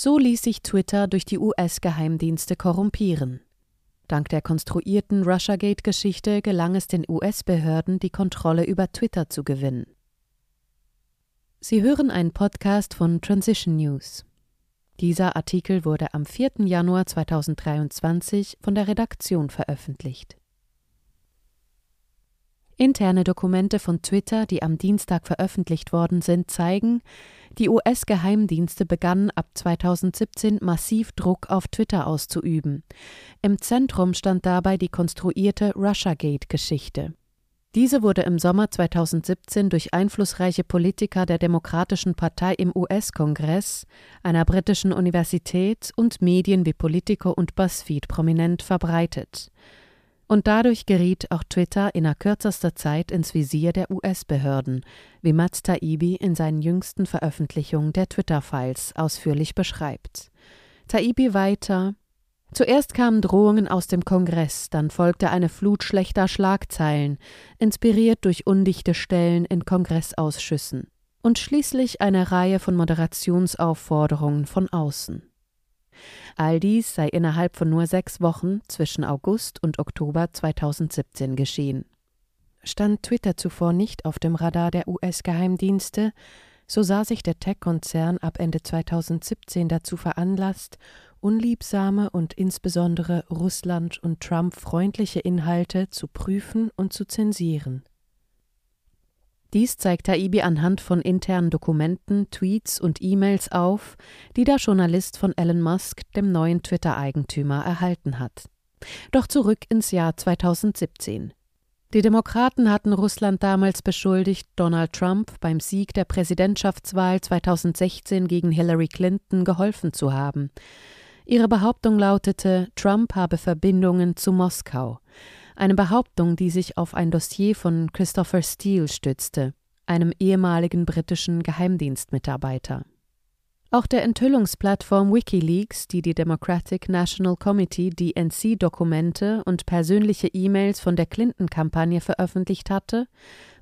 So ließ sich Twitter durch die US-Geheimdienste korrumpieren. Dank der konstruierten Russiagate-Geschichte gelang es den US-Behörden, die Kontrolle über Twitter zu gewinnen. Sie hören einen Podcast von Transition News. Dieser Artikel wurde am 4. Januar 2023 von der Redaktion veröffentlicht. Interne Dokumente von Twitter, die am Dienstag veröffentlicht worden sind, zeigen, die US-Geheimdienste begannen ab 2017 massiv Druck auf Twitter auszuüben. Im Zentrum stand dabei die konstruierte Russiagate-Geschichte. Diese wurde im Sommer 2017 durch einflussreiche Politiker der Demokratischen Partei im US-Kongress, einer britischen Universität und Medien wie Politico und BuzzFeed prominent verbreitet. Und dadurch geriet auch Twitter in kürzester Zeit ins Visier der US-Behörden, wie Matt Taibbi in seinen jüngsten Veröffentlichungen der Twitter-Files ausführlich beschreibt. Taibbi weiter Zuerst kamen Drohungen aus dem Kongress, dann folgte eine Flut schlechter Schlagzeilen, inspiriert durch undichte Stellen in Kongressausschüssen, und schließlich eine Reihe von Moderationsaufforderungen von außen. All dies sei innerhalb von nur sechs Wochen zwischen August und Oktober 2017 geschehen. Stand Twitter zuvor nicht auf dem Radar der US-Geheimdienste, so sah sich der Tech-Konzern ab Ende 2017 dazu veranlasst, unliebsame und insbesondere Russland und Trump freundliche Inhalte zu prüfen und zu zensieren. Dies zeigt Taibbi anhand von internen Dokumenten, Tweets und E-Mails auf, die der Journalist von Elon Musk, dem neuen Twitter-Eigentümer, erhalten hat. Doch zurück ins Jahr 2017. Die Demokraten hatten Russland damals beschuldigt, Donald Trump beim Sieg der Präsidentschaftswahl 2016 gegen Hillary Clinton geholfen zu haben. Ihre Behauptung lautete, Trump habe Verbindungen zu Moskau eine Behauptung, die sich auf ein Dossier von Christopher Steele stützte, einem ehemaligen britischen Geheimdienstmitarbeiter. Auch der Enthüllungsplattform Wikileaks, die die Democratic National Committee DNC-Dokumente und persönliche E-Mails von der Clinton-Kampagne veröffentlicht hatte,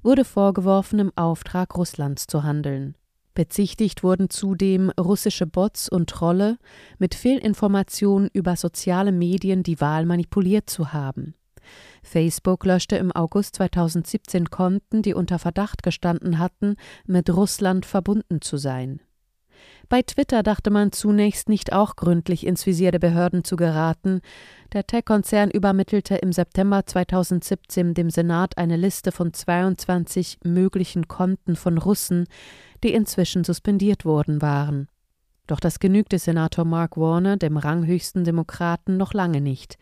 wurde vorgeworfen, im Auftrag Russlands zu handeln. Bezichtigt wurden zudem russische Bots und Trolle, mit Fehlinformationen über soziale Medien die Wahl manipuliert zu haben. Facebook löschte im August 2017 Konten, die unter Verdacht gestanden hatten, mit Russland verbunden zu sein. Bei Twitter dachte man zunächst nicht auch gründlich ins Visier der Behörden zu geraten. Der Tech-Konzern übermittelte im September 2017 dem Senat eine Liste von 22 möglichen Konten von Russen, die inzwischen suspendiert worden waren. Doch das genügte Senator Mark Warner, dem ranghöchsten Demokraten, noch lange nicht.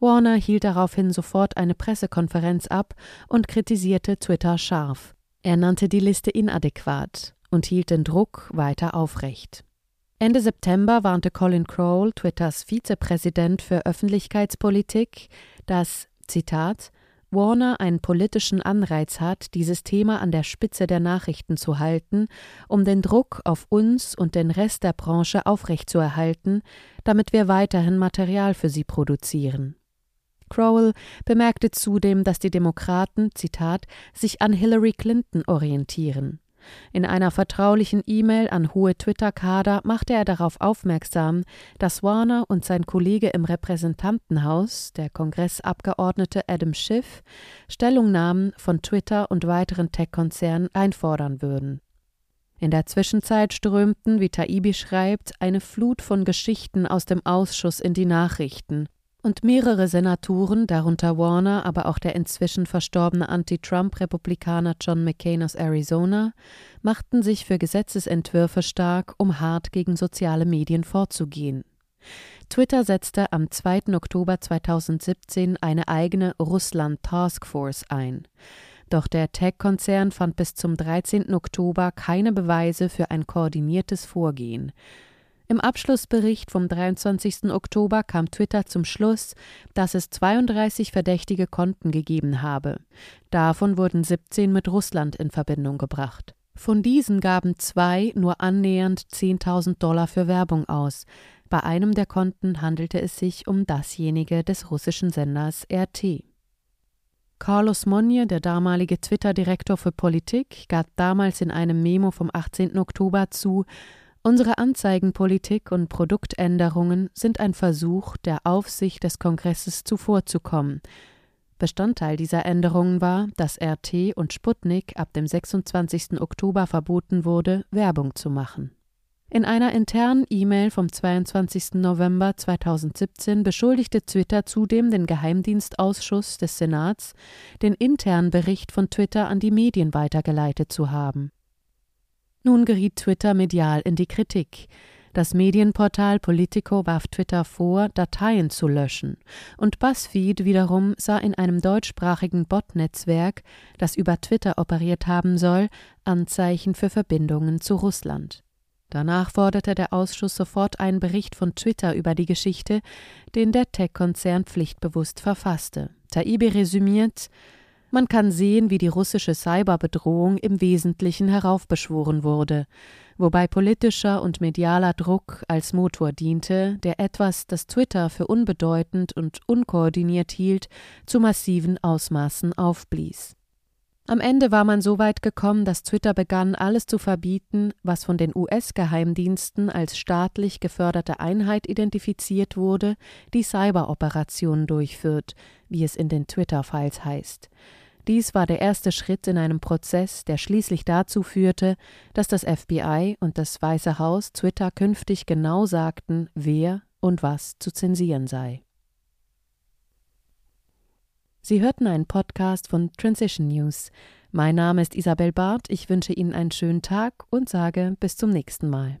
Warner hielt daraufhin sofort eine Pressekonferenz ab und kritisierte Twitter scharf. Er nannte die Liste inadäquat und hielt den Druck weiter aufrecht. Ende September warnte Colin Crowell, Twitters Vizepräsident für Öffentlichkeitspolitik, dass, Zitat, Warner einen politischen Anreiz hat, dieses Thema an der Spitze der Nachrichten zu halten, um den Druck auf uns und den Rest der Branche aufrechtzuerhalten, damit wir weiterhin Material für sie produzieren. Crowell bemerkte zudem, dass die Demokraten, Zitat, sich an Hillary Clinton orientieren. In einer vertraulichen E-Mail an hohe Twitter-Kader machte er darauf aufmerksam, dass Warner und sein Kollege im Repräsentantenhaus, der Kongressabgeordnete Adam Schiff, Stellungnahmen von Twitter und weiteren Tech-Konzernen einfordern würden. In der Zwischenzeit strömten, wie Taibi schreibt, eine Flut von Geschichten aus dem Ausschuss in die Nachrichten und mehrere Senatoren, darunter Warner, aber auch der inzwischen verstorbene Anti-Trump-Republikaner John McCain aus Arizona, machten sich für Gesetzesentwürfe stark, um hart gegen soziale Medien vorzugehen. Twitter setzte am 2. Oktober 2017 eine eigene Russland Task Force ein. Doch der Tech-Konzern fand bis zum 13. Oktober keine Beweise für ein koordiniertes Vorgehen. Im Abschlussbericht vom 23. Oktober kam Twitter zum Schluss, dass es 32 verdächtige Konten gegeben habe. Davon wurden 17 mit Russland in Verbindung gebracht. Von diesen gaben zwei nur annähernd 10.000 Dollar für Werbung aus. Bei einem der Konten handelte es sich um dasjenige des russischen Senders RT. Carlos Monje, der damalige Twitter-Direktor für Politik, gab damals in einem Memo vom 18. Oktober zu, Unsere Anzeigenpolitik und Produktänderungen sind ein Versuch, der Aufsicht des Kongresses zuvorzukommen. Bestandteil dieser Änderungen war, dass RT und Sputnik ab dem 26. Oktober verboten wurde, Werbung zu machen. In einer internen E-Mail vom 22. November 2017 beschuldigte Twitter zudem den Geheimdienstausschuss des Senats, den internen Bericht von Twitter an die Medien weitergeleitet zu haben. Nun geriet Twitter medial in die Kritik. Das Medienportal Politico warf Twitter vor, Dateien zu löschen, und BuzzFeed wiederum sah in einem deutschsprachigen Bot-Netzwerk, das über Twitter operiert haben soll, Anzeichen für Verbindungen zu Russland. Danach forderte der Ausschuss sofort einen Bericht von Twitter über die Geschichte, den der Tech-Konzern pflichtbewusst verfasste. Taibbi resümiert man kann sehen, wie die russische Cyberbedrohung im Wesentlichen heraufbeschworen wurde, wobei politischer und medialer Druck als Motor diente, der etwas, das Twitter für unbedeutend und unkoordiniert hielt, zu massiven Ausmaßen aufblies. Am Ende war man so weit gekommen, dass Twitter begann, alles zu verbieten, was von den US-Geheimdiensten als staatlich geförderte Einheit identifiziert wurde, die Cyberoperationen durchführt, wie es in den Twitter-Files heißt. Dies war der erste Schritt in einem Prozess, der schließlich dazu führte, dass das FBI und das Weiße Haus Twitter künftig genau sagten, wer und was zu zensieren sei. Sie hörten einen Podcast von Transition News. Mein Name ist Isabel Barth, ich wünsche Ihnen einen schönen Tag und sage bis zum nächsten Mal.